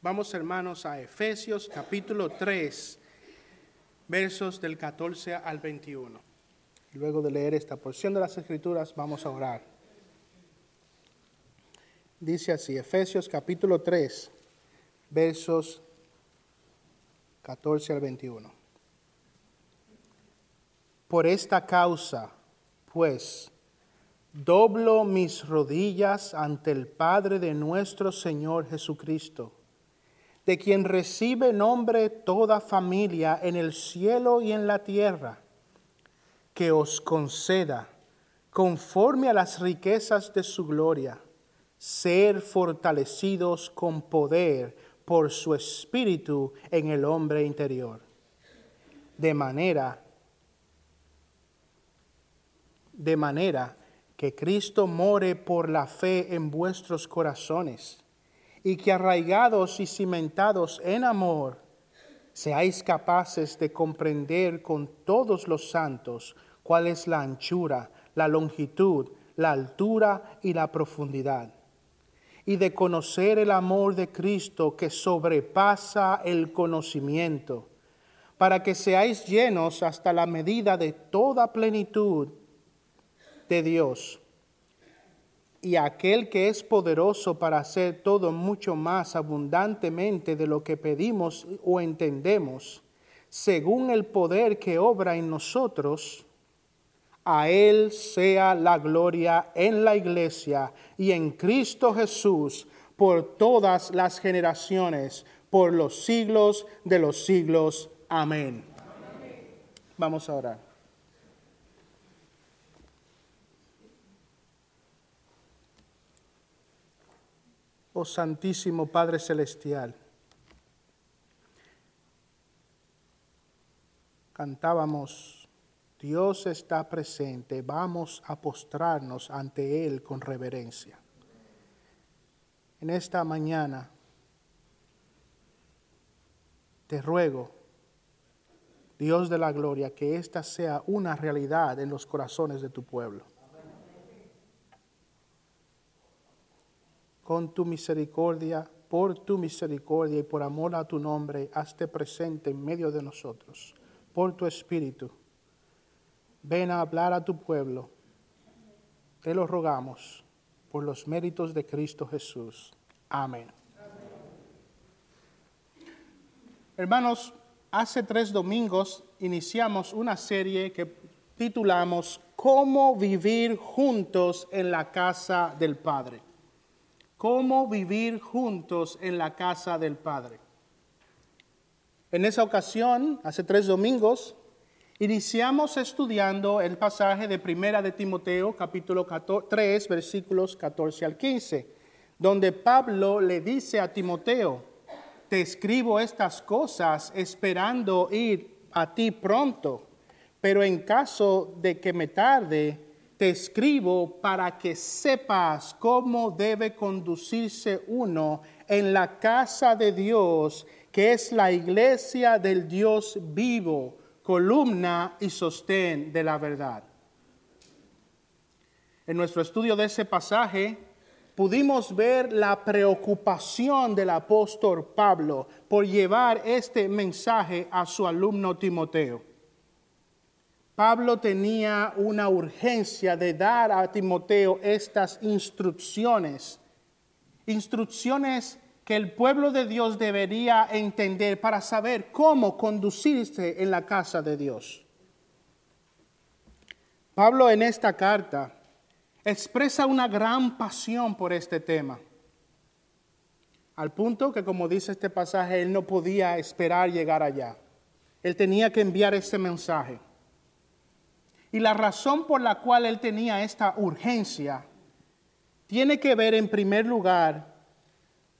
Vamos hermanos a Efesios capítulo 3, versos del 14 al 21. Luego de leer esta porción de las Escrituras, vamos a orar. Dice así, Efesios capítulo 3, versos 14 al 21. Por esta causa, pues, doblo mis rodillas ante el Padre de nuestro Señor Jesucristo, de quien recibe nombre toda familia en el cielo y en la tierra, que os conceda, conforme a las riquezas de su gloria, ser fortalecidos con poder por su espíritu en el hombre interior, de manera de manera que Cristo more por la fe en vuestros corazones, y que arraigados y cimentados en amor, seáis capaces de comprender con todos los santos cuál es la anchura, la longitud, la altura y la profundidad, y de conocer el amor de Cristo que sobrepasa el conocimiento, para que seáis llenos hasta la medida de toda plenitud de Dios. Y aquel que es poderoso para hacer todo mucho más abundantemente de lo que pedimos o entendemos, según el poder que obra en nosotros, a Él sea la gloria en la iglesia y en Cristo Jesús por todas las generaciones, por los siglos de los siglos. Amén. Vamos a orar. Oh Santísimo Padre Celestial. Cantábamos, Dios está presente, vamos a postrarnos ante Él con reverencia. En esta mañana te ruego, Dios de la gloria, que esta sea una realidad en los corazones de tu pueblo. Con tu misericordia, por tu misericordia y por amor a tu nombre, hazte presente en medio de nosotros, por tu espíritu. Ven a hablar a tu pueblo. Te lo rogamos por los méritos de Cristo Jesús. Amén. Hermanos, hace tres domingos iniciamos una serie que titulamos Cómo vivir juntos en la casa del Padre cómo vivir juntos en la casa del Padre. En esa ocasión, hace tres domingos, iniciamos estudiando el pasaje de Primera de Timoteo, capítulo 3, versículos 14 al 15, donde Pablo le dice a Timoteo, te escribo estas cosas esperando ir a ti pronto, pero en caso de que me tarde, te escribo para que sepas cómo debe conducirse uno en la casa de Dios, que es la iglesia del Dios vivo, columna y sostén de la verdad. En nuestro estudio de ese pasaje pudimos ver la preocupación del apóstol Pablo por llevar este mensaje a su alumno Timoteo. Pablo tenía una urgencia de dar a Timoteo estas instrucciones, instrucciones que el pueblo de Dios debería entender para saber cómo conducirse en la casa de Dios. Pablo en esta carta expresa una gran pasión por este tema, al punto que, como dice este pasaje, él no podía esperar llegar allá. Él tenía que enviar este mensaje. Y la razón por la cual él tenía esta urgencia tiene que ver en primer lugar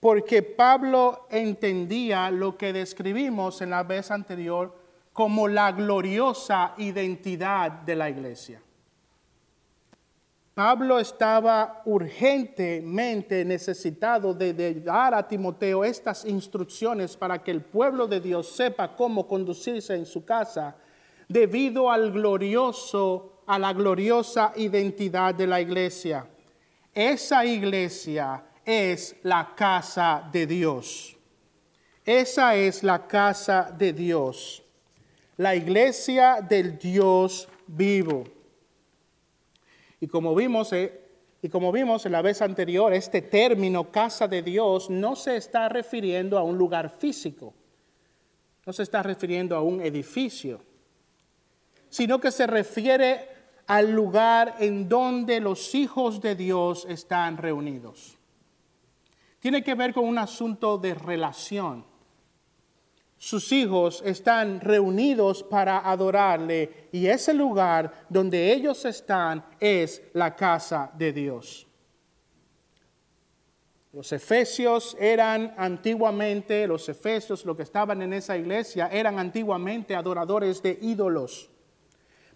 porque Pablo entendía lo que describimos en la vez anterior como la gloriosa identidad de la iglesia. Pablo estaba urgentemente necesitado de, de, dar a Timoteo estas instrucciones para que el pueblo de Dios sepa cómo conducirse en su casa debido al glorioso, a la gloriosa identidad de la iglesia. Esa iglesia es la casa de Dios. Esa es la casa de Dios, la iglesia del Dios vivo. Y como vimos, eh, y como vimos en la vez anterior, este término casa de Dios no se está refiriendo a un lugar físico, no se está refiriendo a un edificio, sino que se refiere al lugar en donde los hijos de Dios están reunidos. Tiene que ver con un asunto de relación sus hijos están reunidos para adorarle y ese lugar donde ellos están es la casa de Dios. Los efesios eran antiguamente, los efesios, los que estaban en esa iglesia, eran antiguamente adoradores de ídolos,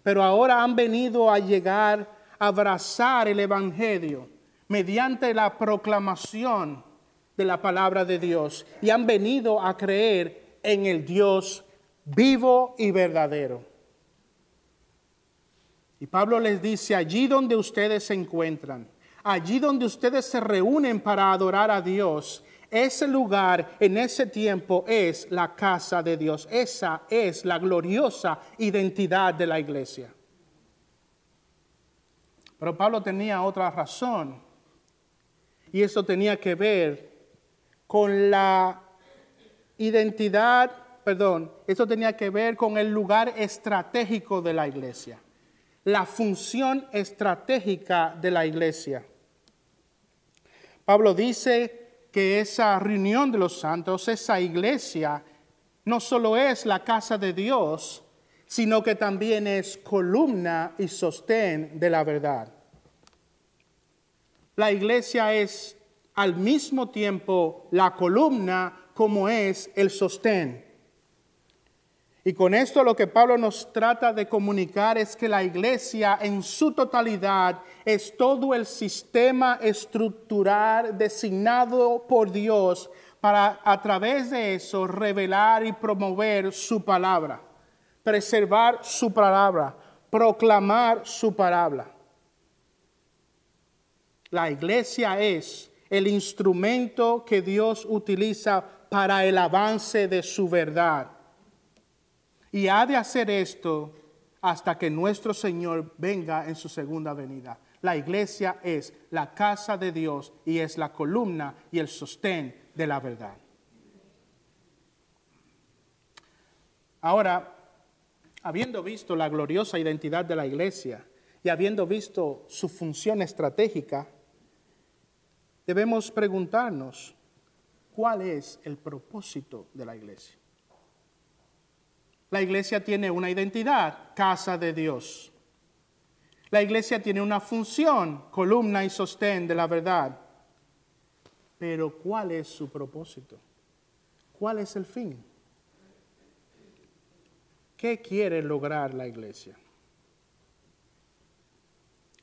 pero ahora han venido a llegar a abrazar el Evangelio mediante la proclamación de la palabra de Dios y han venido a creer en el Dios vivo y verdadero. Y Pablo les dice, allí donde ustedes se encuentran, allí donde ustedes se reúnen para adorar a Dios, ese lugar en ese tiempo es la casa de Dios. Esa es la gloriosa identidad de la iglesia. Pero Pablo tenía otra razón. Y eso tenía que ver con la identidad, perdón, eso tenía que ver con el lugar estratégico de la iglesia, la función estratégica de la iglesia. Pablo dice que esa reunión de los santos, esa iglesia, no solo es la casa de Dios, sino que también es columna y sostén de la verdad. La iglesia es al mismo tiempo la columna como es el sostén. Y con esto lo que Pablo nos trata de comunicar es que la iglesia en su totalidad es todo el sistema estructural designado por Dios para a través de eso revelar y promover su palabra, preservar su palabra, proclamar su palabra. La iglesia es el instrumento que Dios utiliza para el avance de su verdad. Y ha de hacer esto hasta que nuestro Señor venga en su segunda venida. La iglesia es la casa de Dios y es la columna y el sostén de la verdad. Ahora, habiendo visto la gloriosa identidad de la iglesia y habiendo visto su función estratégica, debemos preguntarnos, cuál es el propósito de la iglesia. La iglesia tiene una identidad, casa de Dios. La iglesia tiene una función, columna y sostén de la verdad. Pero ¿cuál es su propósito? ¿Cuál es el fin? ¿Qué quiere lograr la iglesia?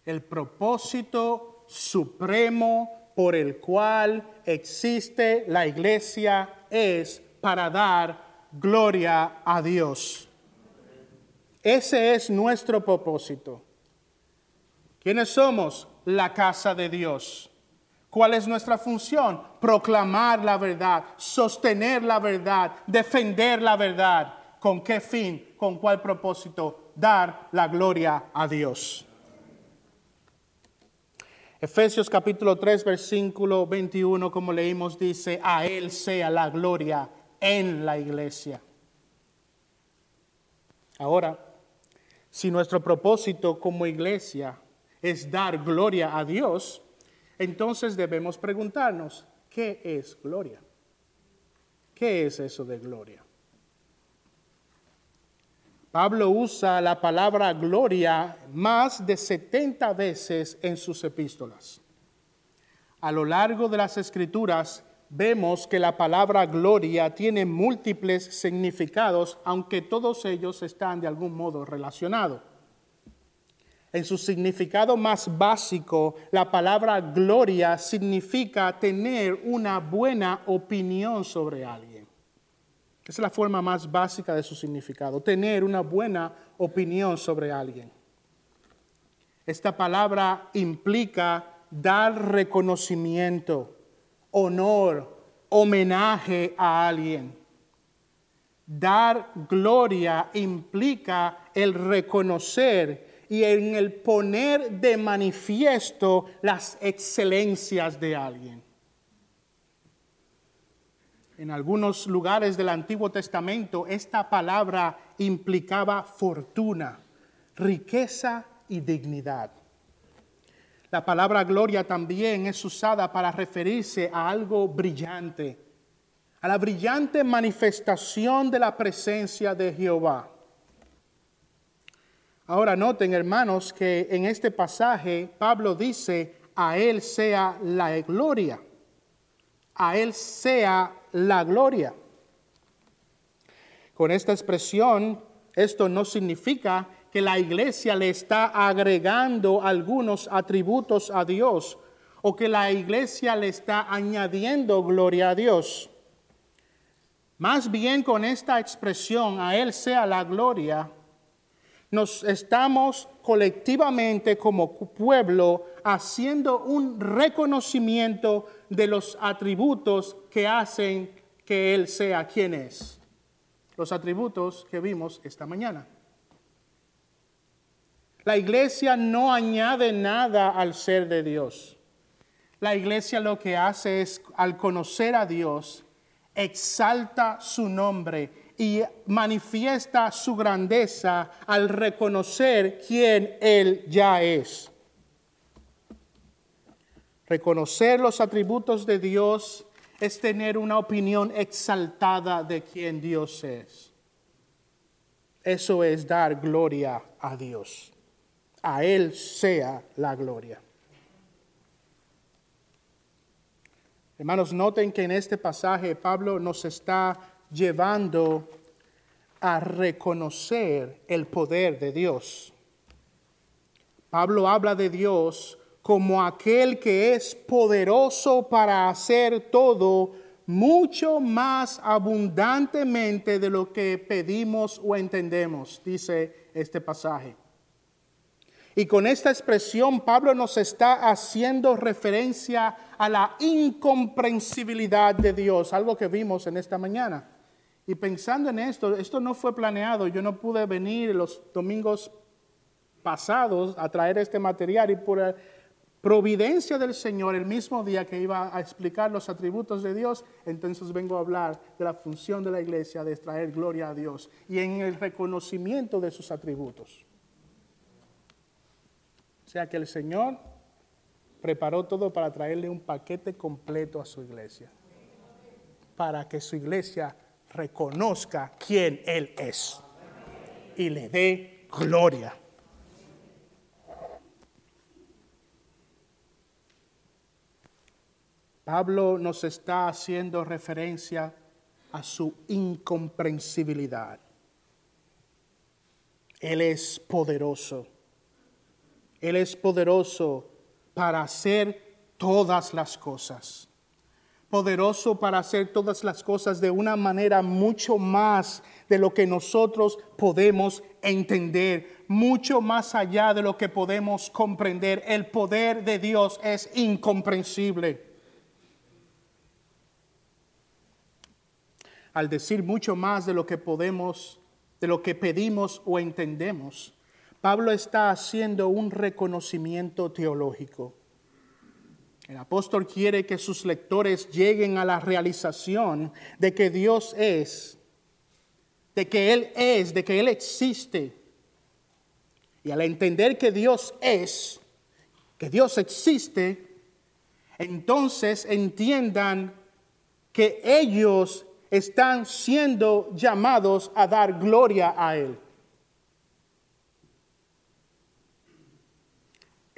El propósito supremo por el cual existe la iglesia es para dar gloria a Dios. Ese es nuestro propósito. ¿Quiénes somos? La casa de Dios. ¿Cuál es nuestra función? Proclamar la verdad, sostener la verdad, defender la verdad. ¿Con qué fin? ¿Con cuál propósito? Dar la gloria a Dios. Efesios capítulo 3, versículo 21, como leímos, dice, a Él sea la gloria en la iglesia. Ahora, si nuestro propósito como iglesia es dar gloria a Dios, entonces debemos preguntarnos, ¿qué es gloria? ¿Qué es eso de gloria? Pablo usa la palabra gloria más de 70 veces en sus epístolas. A lo largo de las escrituras vemos que la palabra gloria tiene múltiples significados, aunque todos ellos están de algún modo relacionados. En su significado más básico, la palabra gloria significa tener una buena opinión sobre alguien. Esa es la forma más básica de su significado, tener una buena opinión sobre alguien. Esta palabra implica dar reconocimiento, honor, homenaje a alguien. Dar gloria implica el reconocer y en el poner de manifiesto las excelencias de alguien. En algunos lugares del Antiguo Testamento esta palabra implicaba fortuna, riqueza y dignidad. La palabra gloria también es usada para referirse a algo brillante, a la brillante manifestación de la presencia de Jehová. Ahora noten, hermanos, que en este pasaje Pablo dice, a Él sea la gloria, a Él sea la gloria. Con esta expresión, esto no significa que la iglesia le está agregando algunos atributos a Dios o que la iglesia le está añadiendo gloria a Dios. Más bien con esta expresión, a Él sea la gloria, nos estamos colectivamente como pueblo haciendo un reconocimiento de los atributos que hacen que Él sea quien es. Los atributos que vimos esta mañana. La iglesia no añade nada al ser de Dios. La iglesia lo que hace es, al conocer a Dios, exalta su nombre y manifiesta su grandeza al reconocer quién Él ya es. Reconocer los atributos de Dios es tener una opinión exaltada de quién Dios es. Eso es dar gloria a Dios a Él sea la gloria. Hermanos, noten que en este pasaje Pablo nos está llevando a reconocer el poder de Dios. Pablo habla de Dios como aquel que es poderoso para hacer todo mucho más abundantemente de lo que pedimos o entendemos, dice este pasaje. Y con esta expresión Pablo nos está haciendo referencia a la incomprensibilidad de Dios, algo que vimos en esta mañana. Y pensando en esto, esto no fue planeado, yo no pude venir los domingos pasados a traer este material y por providencia del Señor, el mismo día que iba a explicar los atributos de Dios, entonces vengo a hablar de la función de la iglesia de traer gloria a Dios y en el reconocimiento de sus atributos. O sea que el Señor preparó todo para traerle un paquete completo a su iglesia. Para que su iglesia reconozca quién Él es y le dé gloria. Pablo nos está haciendo referencia a su incomprensibilidad. Él es poderoso él es poderoso para hacer todas las cosas. Poderoso para hacer todas las cosas de una manera mucho más de lo que nosotros podemos entender, mucho más allá de lo que podemos comprender. El poder de Dios es incomprensible. Al decir mucho más de lo que podemos, de lo que pedimos o entendemos, Pablo está haciendo un reconocimiento teológico. El apóstol quiere que sus lectores lleguen a la realización de que Dios es, de que Él es, de que Él existe. Y al entender que Dios es, que Dios existe, entonces entiendan que ellos están siendo llamados a dar gloria a Él.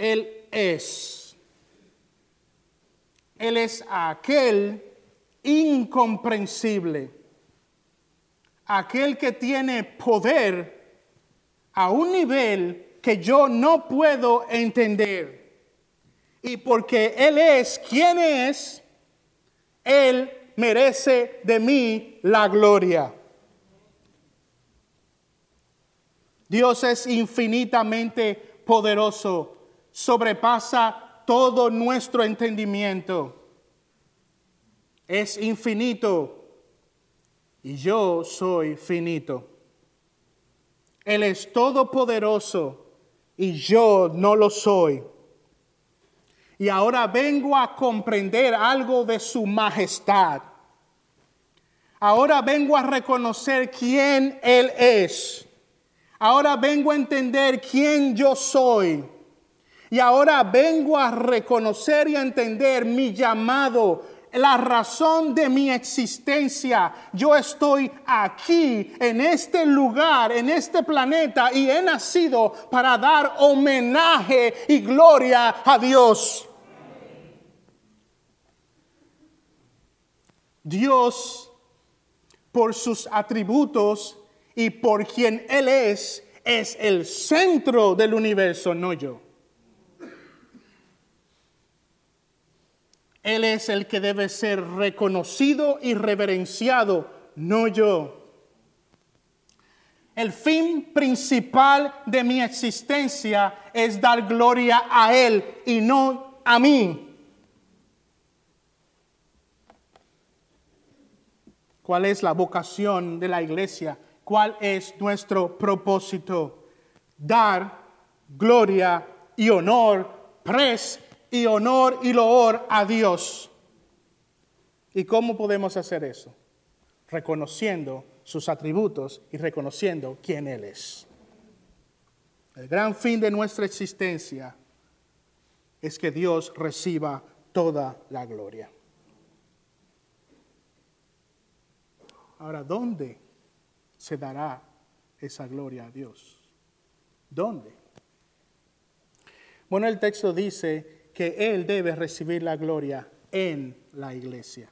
Él es. Él es aquel incomprensible, aquel que tiene poder a un nivel que yo no puedo entender. Y porque Él es quien es, Él merece de mí la gloria. Dios es infinitamente poderoso sobrepasa todo nuestro entendimiento. Es infinito. y yo soy finito. Él es todopoderoso y yo no lo soy. Y ahora vengo a comprender algo de su majestad. Ahora vengo a reconocer quién Él es. Ahora vengo a entender quién yo soy. Y ahora vengo a reconocer y a entender mi llamado, la razón de mi existencia. Yo estoy aquí, en este lugar, en este planeta, y he nacido para dar homenaje y gloria a Dios. Dios, por sus atributos y por quien Él es, es el centro del universo, no yo. Él es el que debe ser reconocido y reverenciado, no yo. El fin principal de mi existencia es dar gloria a Él y no a mí. ¿Cuál es la vocación de la iglesia? ¿Cuál es nuestro propósito? Dar gloria y honor, pres y honor y loor a Dios. ¿Y cómo podemos hacer eso? Reconociendo sus atributos y reconociendo quién Él es. El gran fin de nuestra existencia es que Dios reciba toda la gloria. Ahora, ¿dónde se dará esa gloria a Dios? ¿Dónde? Bueno, el texto dice Él debe recibir la gloria en la iglesia.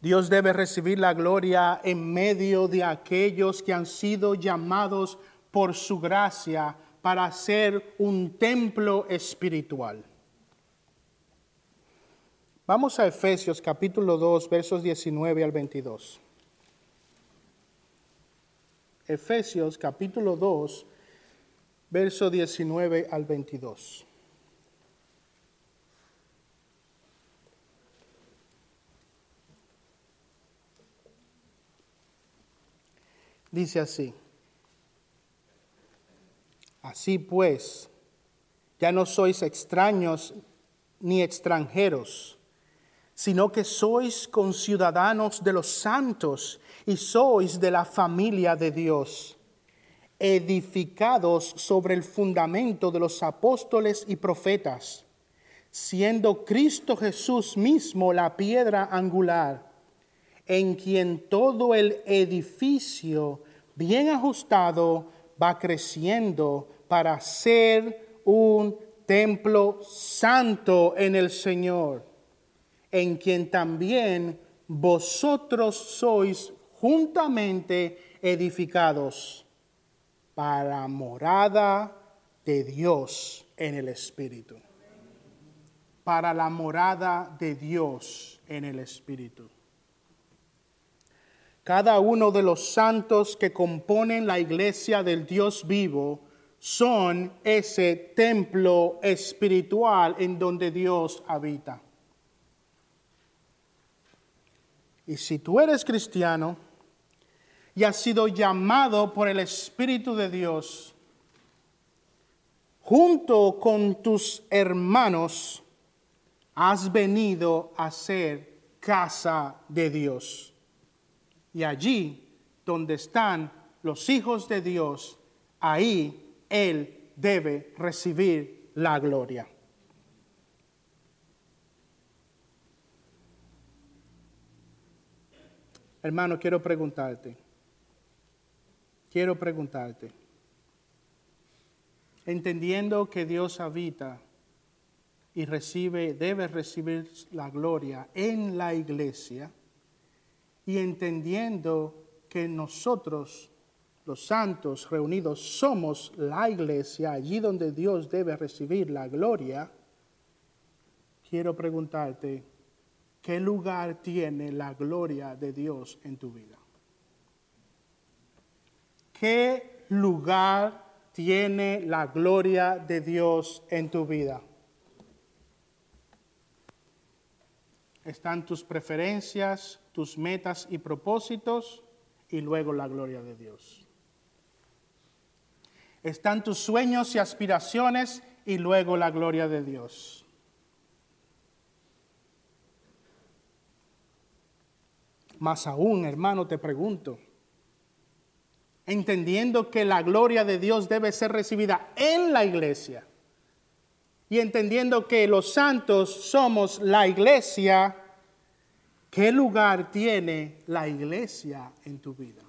Dios debe recibir la gloria en medio de aquellos que han sido llamados por su gracia para ser un templo espiritual. Vamos a Efesios capítulo 2, versos 19 al 22. Efesios capítulo 2, verso 19 al 22. Dice así, así pues, ya no sois extraños ni extranjeros, sino que sois conciudadanos de los santos y sois de la familia de Dios edificados sobre el fundamento de los apóstoles y profetas, siendo Cristo Jesús mismo la piedra angular, en quien todo el edificio bien ajustado va creciendo para ser un templo santo en el Señor, en quien también vosotros sois juntamente edificados para morada de Dios en el Espíritu. Para la morada de Dios en el Espíritu. Cada uno de los santos que componen la iglesia del Dios vivo son ese templo espiritual en donde Dios habita. Y si tú eres cristiano, y has sido llamado por el Espíritu de Dios, junto con tus hermanos, has venido a ser casa de Dios. Y allí donde están los hijos de Dios, ahí Él debe recibir la gloria. Hermano, quiero preguntarte, quiero preguntarte, entendiendo que Dios habita y recibe, debe recibir la gloria en la iglesia, y entendiendo que nosotros, los santos reunidos, somos la iglesia, allí donde Dios debe recibir la gloria, quiero preguntarte, ¿qué lugar tiene la gloria de Dios en tu vida? ¿Qué lugar tiene la gloria de Dios en tu vida? están tus preferencias, tus metas y propósitos y luego la gloria de Dios. Están tus sueños y aspiraciones y luego la gloria de Dios. Más aún, hermano, te pregunto, entendiendo que la gloria de Dios debe ser recibida en la iglesia y entendiendo que los santos somos la iglesia, ¿qué lugar tiene la iglesia en tu vida?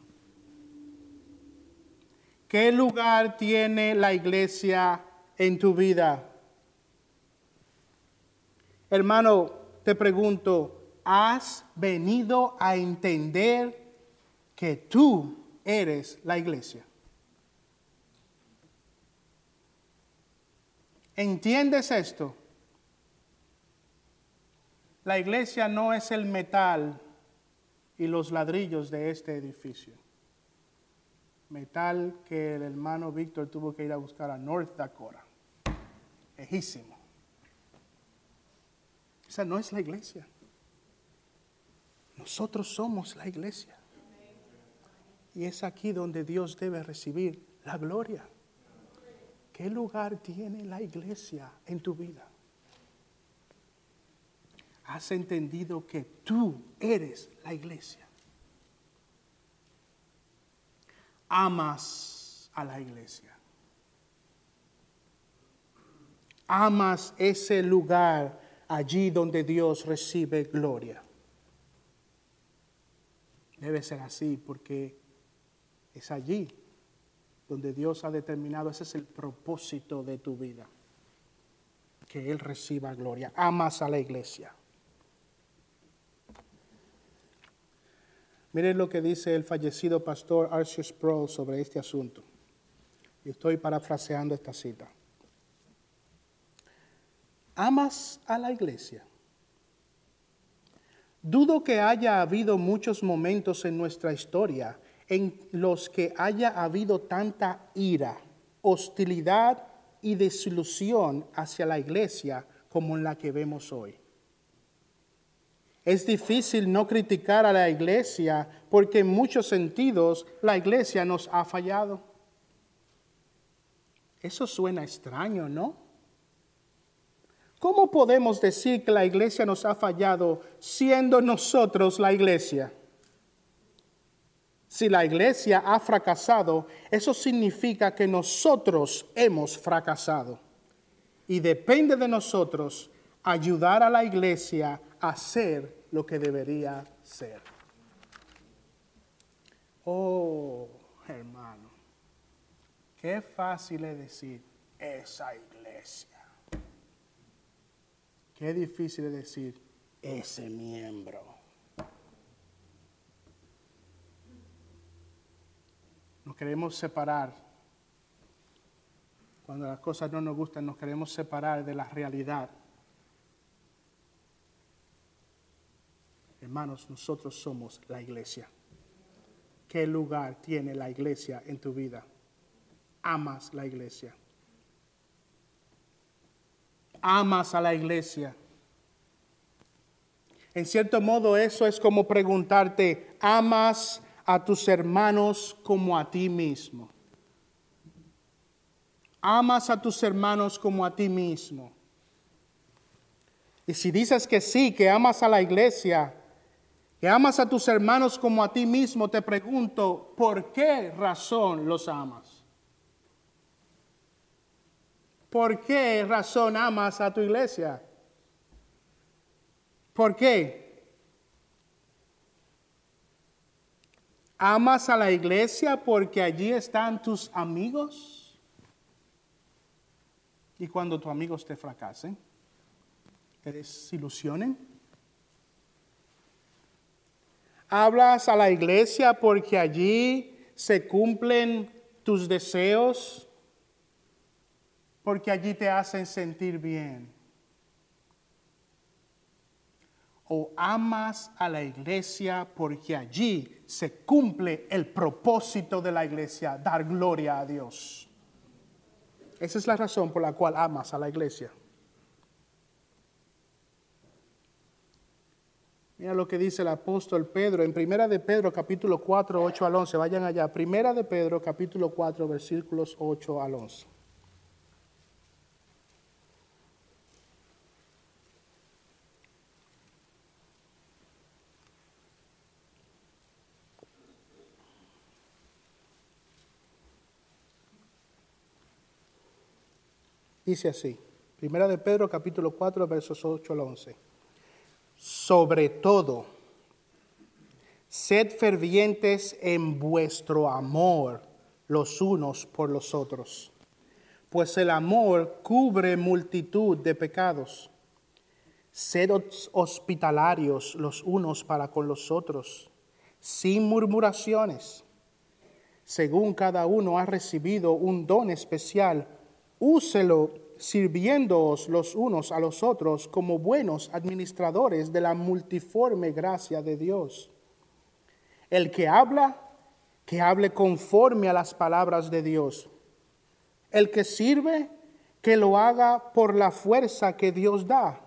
¿Qué lugar tiene la iglesia en tu vida? Hermano, te pregunto, ¿has venido a entender que tú eres la iglesia? ¿Entiendes esto? La iglesia no es el metal y los ladrillos de este edificio metal que el hermano Víctor tuvo que ir a buscar a North Dakota. Lejísimo. Esa no es la iglesia. Nosotros somos la iglesia. Y es aquí donde Dios debe recibir la gloria. ¿Qué lugar tiene la iglesia en tu vida? ¿Has entendido que tú eres la iglesia? amas a la iglesia. Amas ese lugar allí donde Dios recibe gloria. Debe ser así porque es allí donde Dios ha determinado, ese es el propósito de tu vida, que Él reciba gloria. Amas a la iglesia. Miren lo que dice el fallecido pastor Arthur Sproul sobre este asunto. Y estoy parafraseando esta cita. ¿Amas a la iglesia? Dudo que haya habido muchos momentos en nuestra historia en los que haya habido tanta ira, hostilidad y desilusión hacia la iglesia como en la que vemos hoy. Es difícil no criticar a la iglesia porque en muchos sentidos la iglesia nos ha fallado. Eso suena extraño, ¿no? ¿Cómo podemos decir que la iglesia nos ha fallado siendo nosotros la iglesia? Si la iglesia ha fracasado, eso significa que nosotros hemos fracasado. Y depende de nosotros ayudar a la iglesia a ser lo que debería ser. Oh, hermano, qué fácil es decir esa iglesia. Qué difícil es decir ese miembro. Nos queremos separar. Cuando las cosas no nos gustan, nos queremos separar de la realidad Hermanos, nosotros somos la iglesia. ¿Qué lugar tiene la iglesia en tu vida? Amas la iglesia. Amas a la iglesia. En cierto modo eso es como preguntarte, ¿amas a tus hermanos como a ti mismo? ¿Amas a tus hermanos como a ti mismo? Y si dices que sí, que amas a la iglesia, que amas a tus hermanos como a ti mismo, te pregunto, ¿por qué razón los amas? ¿Por qué razón amas a tu iglesia? ¿Por qué? ¿Amas a la iglesia porque allí están tus amigos? Y cuando tus amigos te fracasen, te desilusionen, Hablas a la iglesia porque allí se cumplen tus deseos, porque allí te hacen sentir bien. O amas a la iglesia porque allí se cumple el propósito de la iglesia, dar gloria a Dios. Esa es la razón por la cual amas a la iglesia. Mira lo que dice el apóstol Pedro en Primera de Pedro capítulo 4, 8 al 11. Vayan allá. Primera de Pedro capítulo 4 versículos 8 al 11. Dice así, Primera de Pedro capítulo 4 versos 8 al 11. Sobre todo, sed fervientes en vuestro amor los unos por los otros, pues el amor cubre multitud de pecados. Sed hospitalarios los unos para con los otros, sin murmuraciones. Según cada uno ha recibido un don especial, úselo sirviéndoos los unos a los otros como buenos administradores de la multiforme gracia de Dios. El que habla, que hable conforme a las palabras de Dios. El que sirve, que lo haga por la fuerza que Dios da,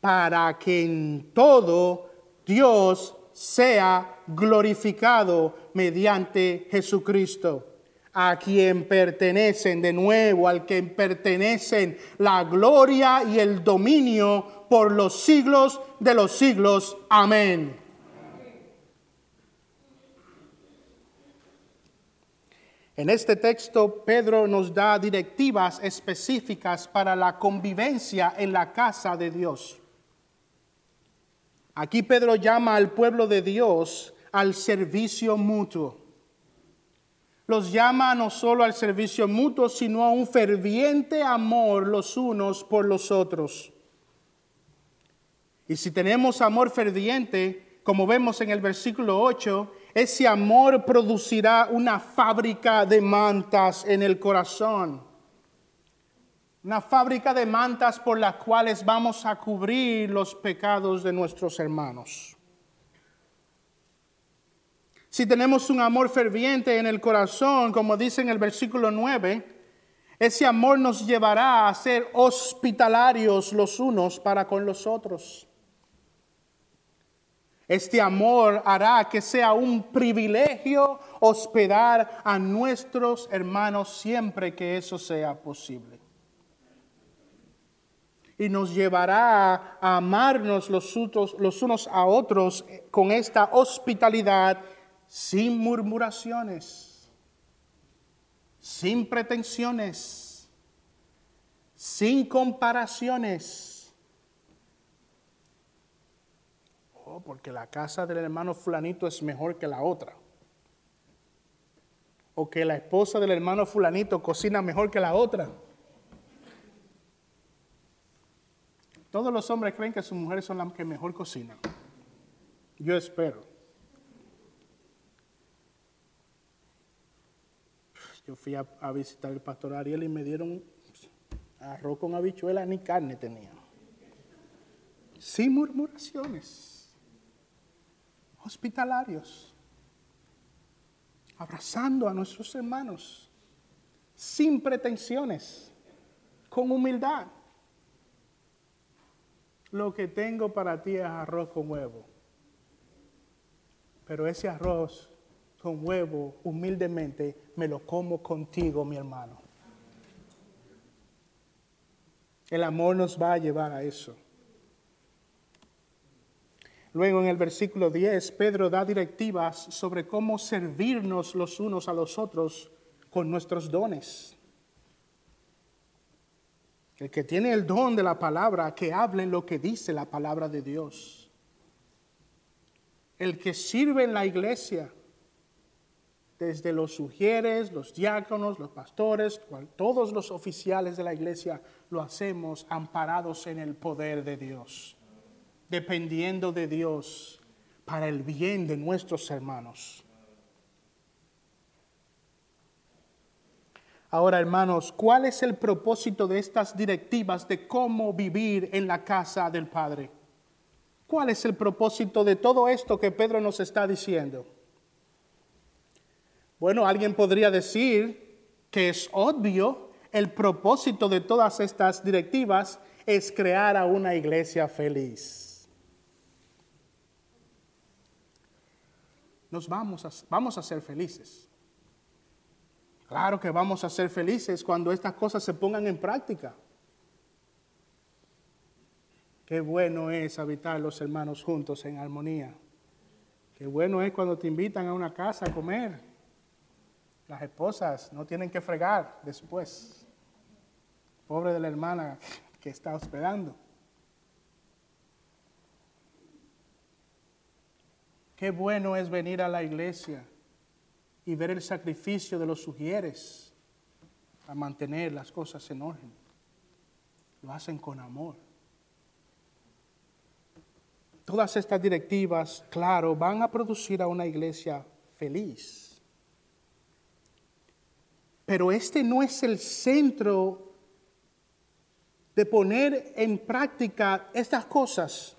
para que en todo Dios sea glorificado mediante Jesucristo a quien pertenecen, de nuevo, al que pertenecen la gloria y el dominio por los siglos de los siglos. Amén. En este texto, Pedro nos da directivas específicas para la convivencia en la casa de Dios. Aquí Pedro llama al pueblo de Dios al servicio mutuo los llama no solo al servicio mutuo, sino a un ferviente amor los unos por los otros. Y si tenemos amor ferviente, como vemos en el versículo 8, ese amor producirá una fábrica de mantas en el corazón. Una fábrica de mantas por las cuales vamos a cubrir los pecados de nuestros hermanos. Si tenemos un amor ferviente en el corazón, como dice en el versículo 9, ese amor nos llevará a ser hospitalarios los unos para con los otros. Este amor hará que sea un privilegio hospedar a nuestros hermanos siempre que eso sea posible. Y nos llevará a amarnos los, unos a otros con esta hospitalidad sin murmuraciones, sin pretensiones, sin comparaciones. Oh, porque la casa del hermano fulanito es mejor que la otra. O que la esposa del hermano fulanito cocina mejor que la otra. Todos los hombres creen que sus mujeres son las que mejor cocinan. Yo espero. Yo fui a, visitar el pastor Ariel y me dieron arroz con habichuela, ni carne tenía. Sin murmuraciones. Hospitalarios. Abrazando a nuestros hermanos. Sin pretensiones. Con humildad. Lo que tengo para ti es arroz con huevo. Pero ese arroz con huevo, humildemente, me lo como contigo, mi hermano. El amor nos va a llevar a eso. Luego en el versículo 10, Pedro da directivas sobre cómo servirnos los unos a los otros con nuestros dones. El que tiene el don de la palabra, que hable lo que dice la palabra de Dios. El que sirve en la iglesia, desde los sugieres, los diáconos, los pastores, todos los oficiales de la iglesia lo hacemos amparados en el poder de Dios, dependiendo de Dios para el bien de nuestros hermanos. Ahora, hermanos, ¿cuál es el propósito de estas directivas de cómo vivir en la casa del Padre? ¿Cuál es el propósito de todo esto que Pedro nos está diciendo? Bueno, alguien podría decir que es obvio, el propósito de todas estas directivas es crear a una iglesia feliz. nos vamos a, vamos a ser felices. Claro que vamos a ser felices cuando estas cosas se pongan en práctica. Qué bueno es habitar los hermanos juntos en armonía. Qué bueno es cuando te invitan a una casa a comer. Las esposas no tienen que fregar después. Pobre de la hermana que está hospedando. Qué bueno es venir a la iglesia y ver el sacrificio de los sugieres a mantener las cosas en orden. Lo hacen con amor. Todas estas directivas, claro, van a producir a una iglesia feliz. Pero este no es el centro de poner en práctica estas cosas.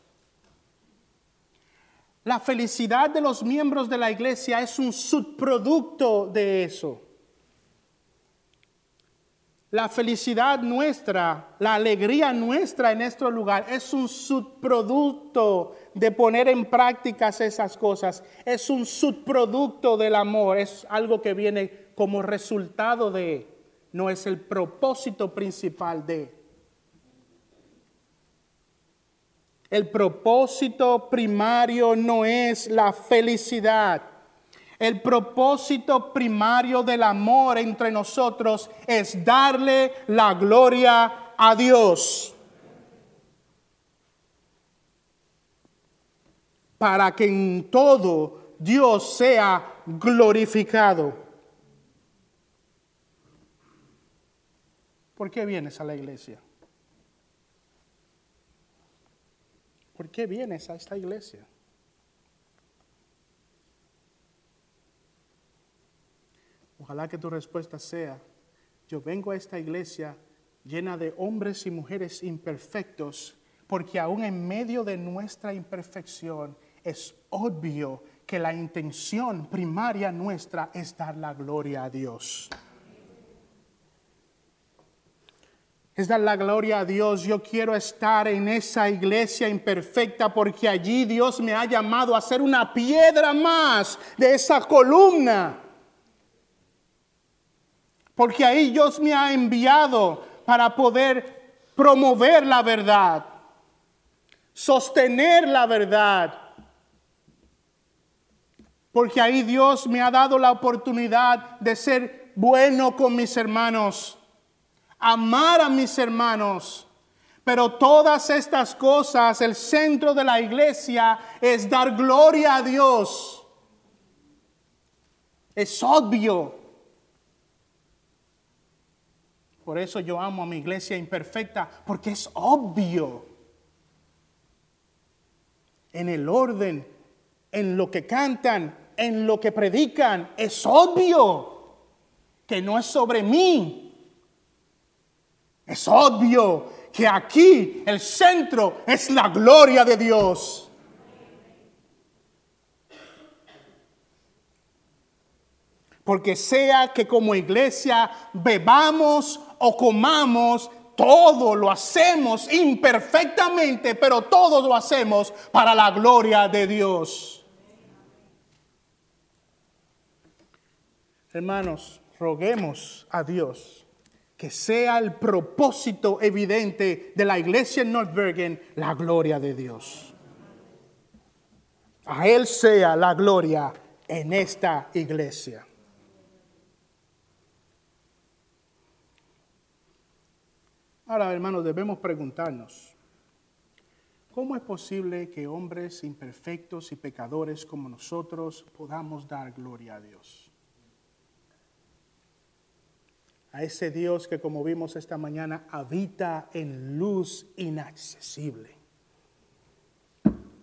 La felicidad de los miembros de la iglesia es un subproducto de eso. La felicidad nuestra, la alegría nuestra en este lugar es un subproducto de poner en práctica esas cosas. Es un subproducto del amor, es algo que viene como resultado de, no es el propósito principal de. El propósito primario no es la felicidad. El propósito primario del amor entre nosotros es darle la gloria a Dios. Para que en todo Dios sea glorificado. ¿Por qué vienes a la iglesia? ¿Por qué vienes a esta iglesia? Ojalá que tu respuesta sea, yo vengo a esta iglesia llena de hombres y mujeres imperfectos, porque aún en medio de nuestra imperfección es obvio que la intención primaria nuestra es dar la gloria a Dios. Es dar la gloria a Dios. Yo quiero estar en esa iglesia imperfecta porque allí Dios me ha llamado a ser una piedra más de esa columna. Porque ahí Dios me ha enviado para poder promover la verdad, sostener la verdad. Porque ahí Dios me ha dado la oportunidad de ser bueno con mis hermanos amar a mis hermanos. Pero todas estas cosas, el centro de la iglesia es dar gloria a Dios. Es obvio. Por eso yo amo a mi iglesia imperfecta, porque es obvio. En el orden, en lo que cantan, en lo que predican, es obvio que no es sobre mí, es obvio que aquí el centro es la gloria de Dios. Porque sea que como iglesia bebamos o comamos, todo lo hacemos imperfectamente, pero todo lo hacemos para la gloria de Dios. Hermanos, roguemos a Dios que sea el propósito evidente de la iglesia en Nordbergen la gloria de Dios. A Él sea la gloria en esta iglesia. Ahora, hermanos, debemos preguntarnos, ¿cómo es posible que hombres imperfectos y pecadores como nosotros podamos dar gloria a Dios? A ese Dios que como vimos esta mañana habita en luz inaccesible.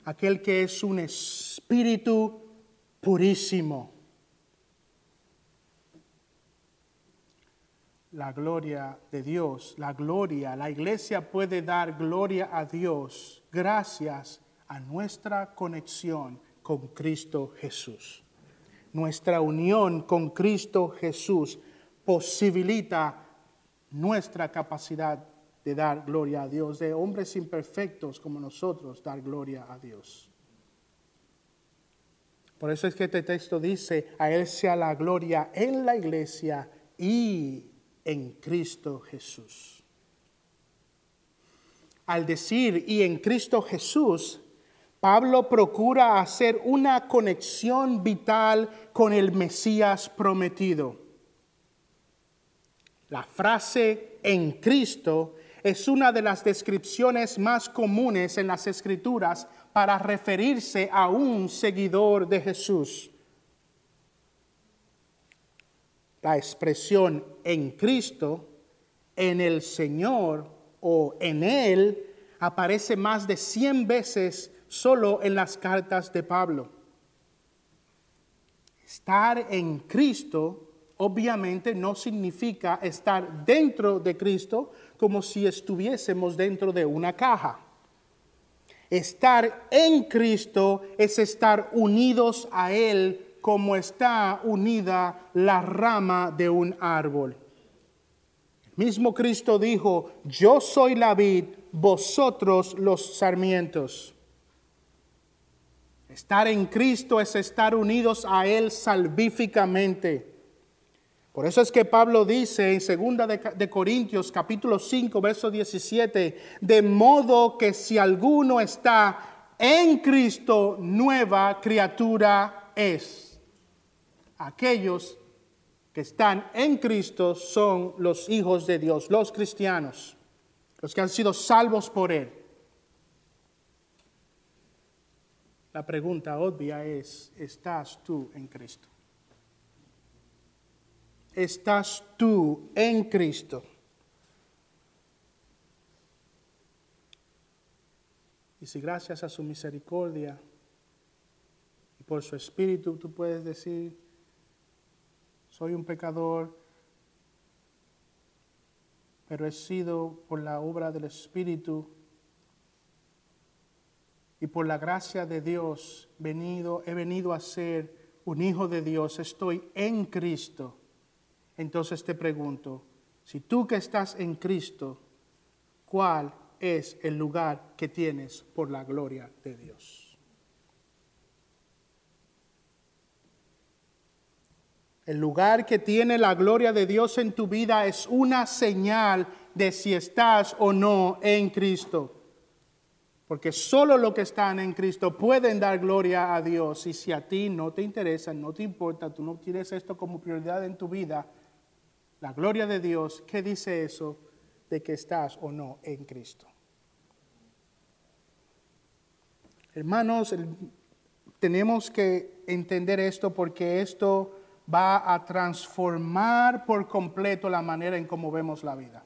Aquel que es un espíritu purísimo. La gloria de Dios, la gloria, la iglesia puede dar gloria a Dios gracias a nuestra conexión con Cristo Jesús. Nuestra unión con Cristo Jesús posibilita nuestra capacidad de dar gloria a Dios, de hombres imperfectos como nosotros dar gloria a Dios. Por eso es que este texto dice, a Él sea la gloria en la iglesia y en Cristo Jesús. Al decir y en Cristo Jesús, Pablo procura hacer una conexión vital con el Mesías prometido. La frase en Cristo es una de las descripciones más comunes en las escrituras para referirse a un seguidor de Jesús. La expresión en Cristo, en el Señor o en Él aparece más de 100 veces solo en las cartas de Pablo. Estar en Cristo obviamente no significa estar dentro de Cristo como si estuviésemos dentro de una caja. Estar en Cristo es estar unidos a Él como está unida la rama de un árbol. El mismo Cristo dijo, yo soy la vid, vosotros los sarmientos. Estar en Cristo es estar unidos a Él salvíficamente. Por eso es que Pablo dice en 2 de, Corintios capítulo 5 verso 17, de modo que si alguno está en Cristo, nueva criatura es. Aquellos que están en Cristo son los hijos de Dios, los cristianos, los que han sido salvos por Él. La pregunta obvia es, ¿estás tú en Cristo? ¿Estás tú en Cristo? Y si gracias a su misericordia y por su espíritu tú puedes decir, soy un pecador, pero he sido por la obra del Espíritu y por la gracia de Dios venido, he venido a ser un hijo de Dios, estoy en Cristo. Entonces te pregunto, si tú que estás en Cristo, ¿cuál es el lugar que tienes por la gloria de Dios? El lugar que tiene la gloria de Dios en tu vida es una señal de si estás o no en Cristo porque solo los que están en Cristo pueden dar gloria a Dios. Y si a ti no te interesa, no te importa, tú no tienes esto como prioridad en tu vida, la gloria de Dios, ¿qué dice eso de que estás o no en Cristo? Hermanos, tenemos que entender esto porque esto va a transformar por completo la manera en cómo vemos la vida.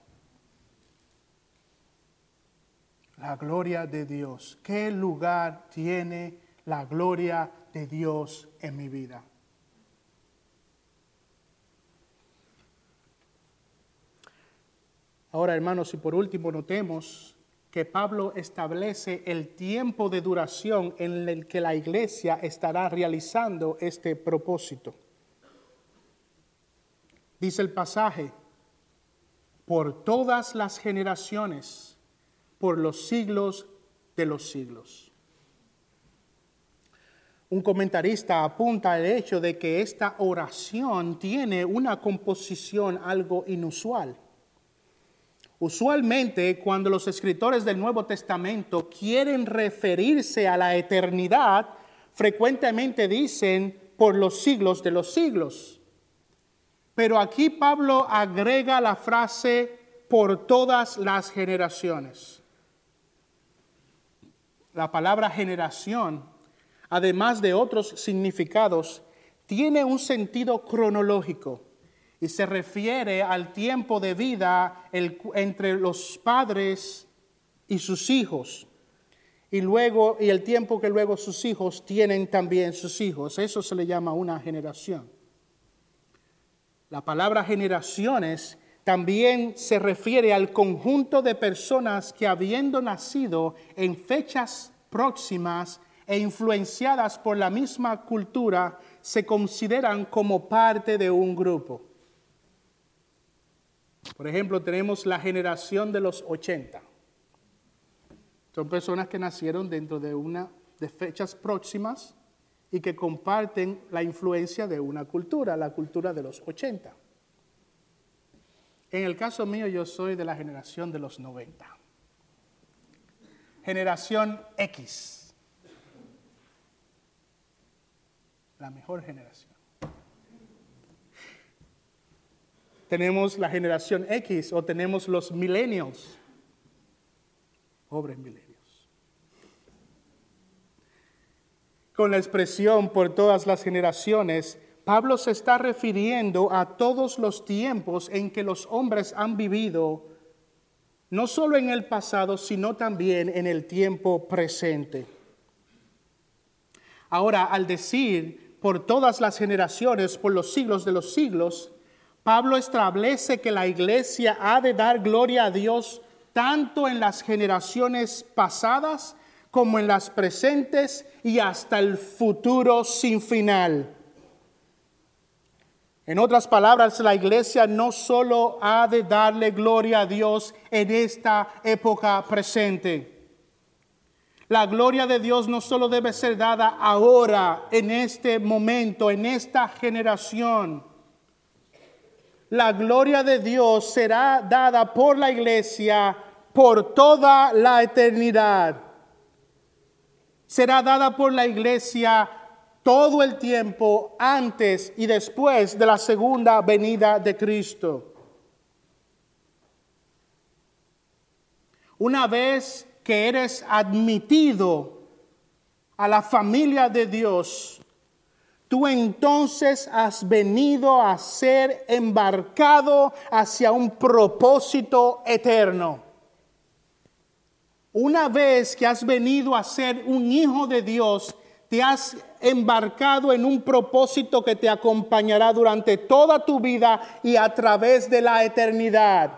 la gloria de Dios. ¿Qué lugar tiene la gloria de Dios en mi vida? Ahora, hermanos, y por último notemos que Pablo establece el tiempo de duración en el que la iglesia estará realizando este propósito. Dice el pasaje, por todas las generaciones por los siglos de los siglos. Un comentarista apunta al hecho de que esta oración tiene una composición algo inusual. Usualmente cuando los escritores del Nuevo Testamento quieren referirse a la eternidad, frecuentemente dicen por los siglos de los siglos. Pero aquí Pablo agrega la frase por todas las generaciones la palabra generación, además de otros significados, tiene un sentido cronológico y se refiere al tiempo de vida entre los padres y sus hijos. Y luego, y el tiempo que luego sus hijos tienen también sus hijos. Eso se le llama una generación. La palabra generaciones también se refiere al conjunto de personas que habiendo nacido en fechas próximas e influenciadas por la misma cultura, se consideran como parte de un grupo. Por ejemplo, tenemos la generación de los 80. Son personas que nacieron dentro de una de fechas próximas y que comparten la influencia de una cultura, la cultura de los 80. En el caso mío yo soy de la generación de los 90. Generación X. La mejor generación. Tenemos la generación X o tenemos los millennials. Pobres millennials. Con la expresión por todas las generaciones, Pablo se está refiriendo a todos los tiempos en que los hombres han vivido, no solo en el pasado, sino también en el tiempo presente. Ahora, al decir por todas las generaciones, por los siglos de los siglos, Pablo establece que la iglesia ha de dar gloria a Dios tanto en las generaciones pasadas como en las presentes y hasta el futuro sin final. En otras palabras, la iglesia no solo ha de darle gloria a Dios en esta época presente. La gloria de Dios no solo debe ser dada ahora, en este momento, en esta generación la gloria de Dios será dada por la iglesia por toda la eternidad. Será dada por la iglesia todo el tiempo antes y después de la segunda venida de Cristo. Una vez que eres admitido a la familia de Dios, tú entonces has venido a ser embarcado hacia un propósito eterno. Una vez que has venido a ser un hijo de Dios, te has embarcado en un propósito que te acompañará durante toda tu vida y a través de la eternidad.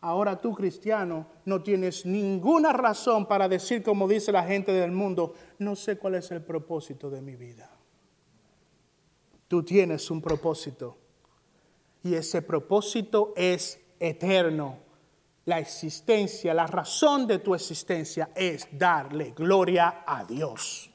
Ahora tú, cristiano, no tienes ninguna razón para decir, como dice la gente del mundo, no sé cuál es el propósito de mi vida. Tú tienes un propósito y ese propósito es eterno. La existencia, la razón de tu existencia es darle gloria a Dios.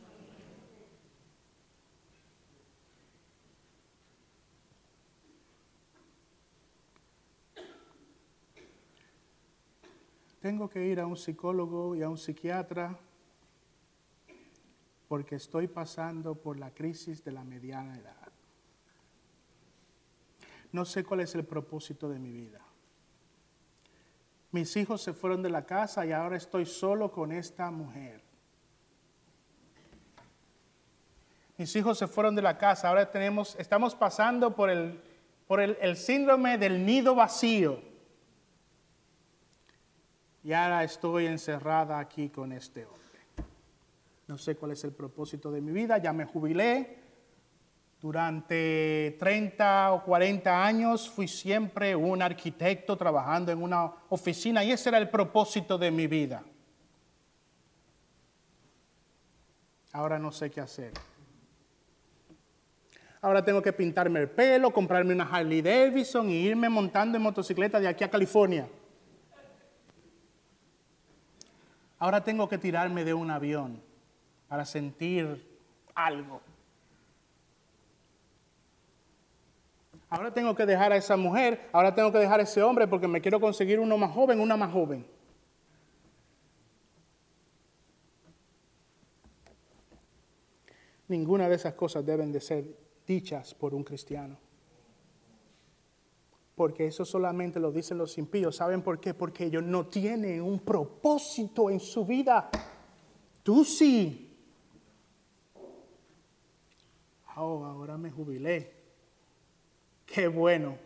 Tengo que ir a un psicólogo y a un psiquiatra porque estoy pasando por la crisis de la mediana edad. No sé cuál es el propósito de mi vida. Mis hijos se fueron de la casa y ahora estoy solo con esta mujer. Mis hijos se fueron de la casa, ahora tenemos, estamos pasando por el, por el, el síndrome del nido vacío y ahora estoy encerrada aquí con este hombre. No sé cuál es el propósito de mi vida, ya me jubilé. Durante 30 o 40 años fui siempre un arquitecto trabajando en una oficina y ese era el propósito de mi vida. Ahora no sé qué hacer. Ahora tengo que pintarme el pelo, comprarme una Harley Davidson y irme montando en motocicleta de aquí a California. Ahora tengo que tirarme de un avión para sentir algo. Ahora tengo que dejar a esa mujer, ahora tengo que dejar a ese hombre porque me quiero conseguir uno más joven, una más joven. Ninguna de esas cosas deben de ser dichas por un cristiano porque eso solamente lo dicen los impíos. ¿Saben por qué? Porque ellos no tienen un propósito en su vida. Tú sí. Oh, ahora me jubilé. Qué bueno.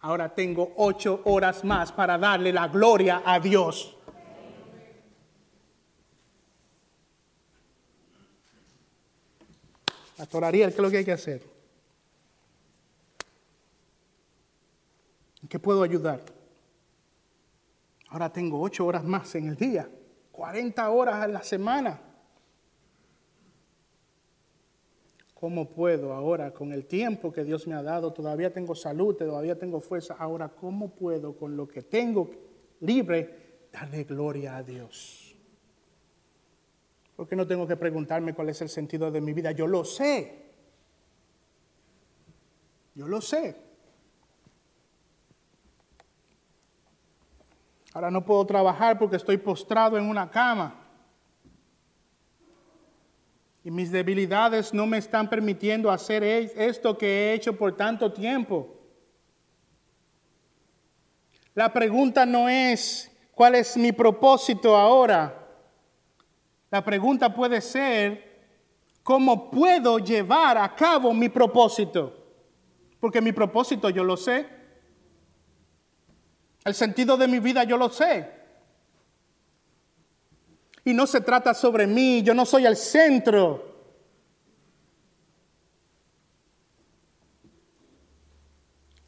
Ahora tengo ocho horas más para darle la gloria a Dios. Atoraría, ¿qué es lo que hay que hacer? Qué puedo ayudar? Ahora tengo ocho horas más en el día, 40 horas a la semana. ¿Cómo puedo ahora, con el tiempo que Dios me ha dado, todavía tengo salud, todavía tengo fuerza, ahora cómo puedo con lo que tengo libre darle gloria a Dios? Porque no tengo que preguntarme cuál es el sentido de mi vida. Yo lo sé. Yo lo sé. Ahora no puedo trabajar porque estoy postrado en una cama. Y mis debilidades no me están permitiendo hacer esto que he hecho por tanto tiempo. La pregunta no es cuál es mi propósito ahora. La pregunta puede ser cómo puedo llevar a cabo mi propósito. Porque mi propósito yo lo sé. El sentido de mi vida yo lo sé. Y no se trata sobre mí, yo no soy el centro.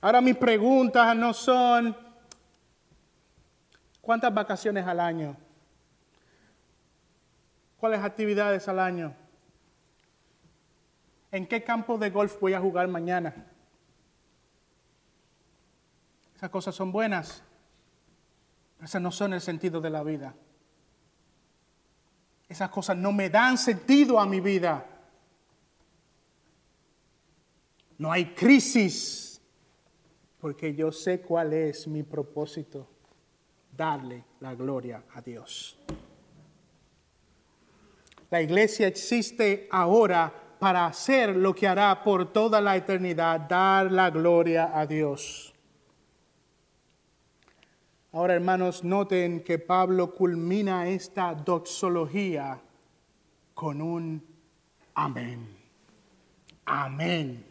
Ahora mis preguntas no son, ¿cuántas vacaciones al año? ¿Cuáles actividades al año? ¿En qué campo de golf voy a jugar mañana? Esas cosas son buenas. Esas no son el sentido de la vida. Esas cosas no me dan sentido a mi vida. No hay crisis, porque yo sé cuál es mi propósito, darle la gloria a Dios. La iglesia existe ahora para hacer lo que hará por toda la eternidad, dar la gloria a Dios. Ahora, hermanos, noten que Pablo culmina esta doxología con un amén. Amén.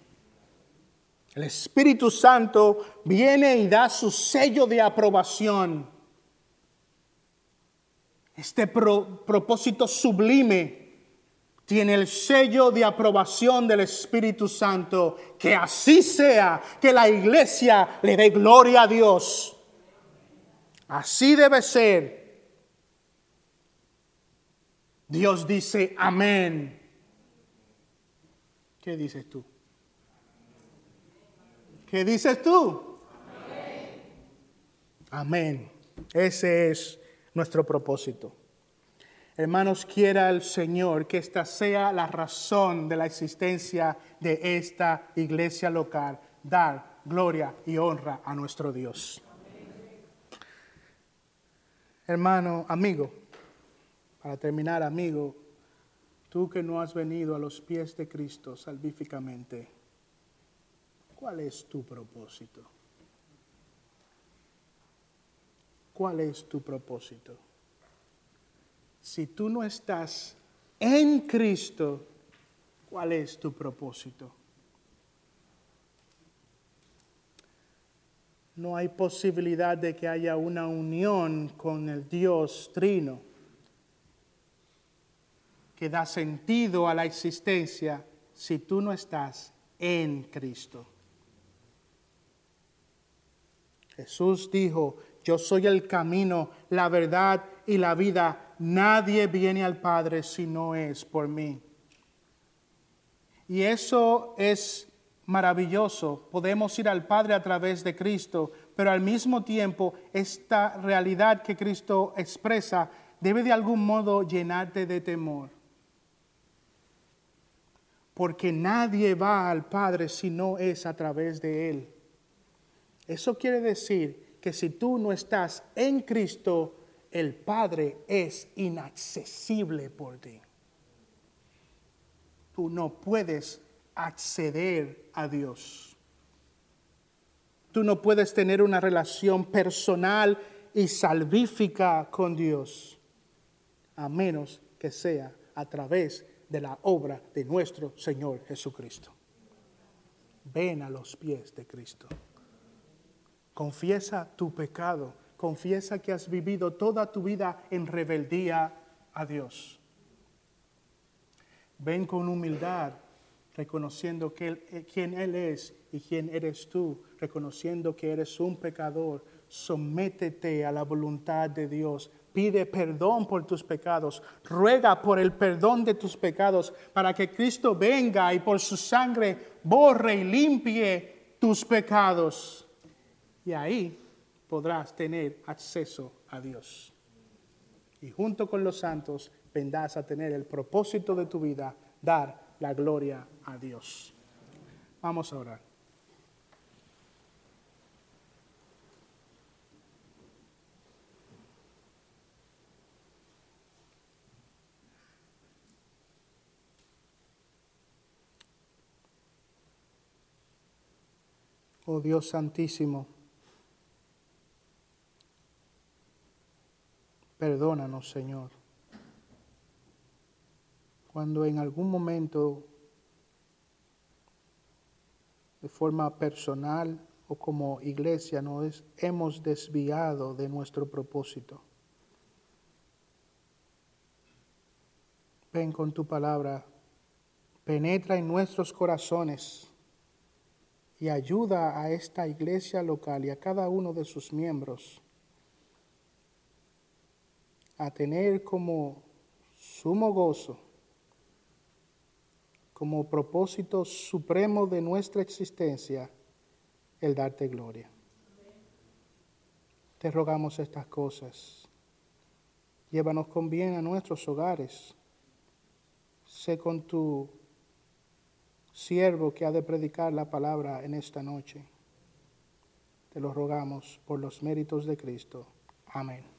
El Espíritu Santo viene y da su sello de aprobación. Este propósito sublime tiene el sello de aprobación del Espíritu Santo. Que así sea, que la iglesia le dé gloria a Dios Así debe ser. Dios dice amén. ¿Qué dices tú? ¿Qué dices tú? Amén. Ese es nuestro propósito. Hermanos, quiera el Señor que esta sea la razón de la existencia de esta iglesia local, dar gloria y honra a nuestro Dios. Hermano, amigo, para terminar, amigo, tú que no has venido a los pies de Cristo salvíficamente, ¿cuál es tu propósito? ¿Cuál es tu propósito? Si tú no estás en Cristo, ¿cuál es tu propósito? No hay posibilidad de que haya una unión con el Dios trino que da sentido a la existencia si tú no estás en Cristo. Jesús dijo, yo soy el camino, la verdad y la vida. Nadie viene al Padre si no es por mí. Y eso es maravilloso. Podemos ir al Padre a través de Cristo, pero al mismo tiempo esta realidad que Cristo expresa debe de algún modo llenarte de temor. Porque nadie va al Padre si no es a través de Él. Eso quiere decir que si tú no estás en Cristo, el Padre es inaccesible por ti. Tú no puedes acceder a Dios. Tú no puedes tener una relación personal y salvífica con Dios, a menos que sea a través de la obra de nuestro Señor Jesucristo. Ven a los pies de Cristo. Confiesa tu pecado. Confiesa que has vivido toda tu vida en rebeldía a Dios. Ven con humildad reconociendo que eh, quién Él es y quién eres tú, reconociendo que eres un pecador, sométete a la voluntad de Dios. Pide perdón por tus pecados. Ruega por el perdón de tus pecados para que Cristo venga y por su sangre borre y limpie tus pecados. Y ahí podrás tener acceso a Dios. y junto con los santos vendrás a tener el propósito de tu vida, dar la gloria a Dios. Vamos a orar. Oh Dios Santísimo, perdónanos, Señor, cuando en algún momento, de forma personal o como iglesia, nos hemos desviado de nuestro propósito. Ven con tu palabra, penetra en nuestros corazones y ayuda a esta iglesia local y a cada uno de sus miembros a tener como sumo gozo, como propósito supremo de nuestra existencia, el darte gloria. Te rogamos estas cosas. Llévanos con bien a nuestros hogares. Sé con tu siervo que ha de predicar la palabra en esta noche. Te lo rogamos por los méritos de Cristo. Amén.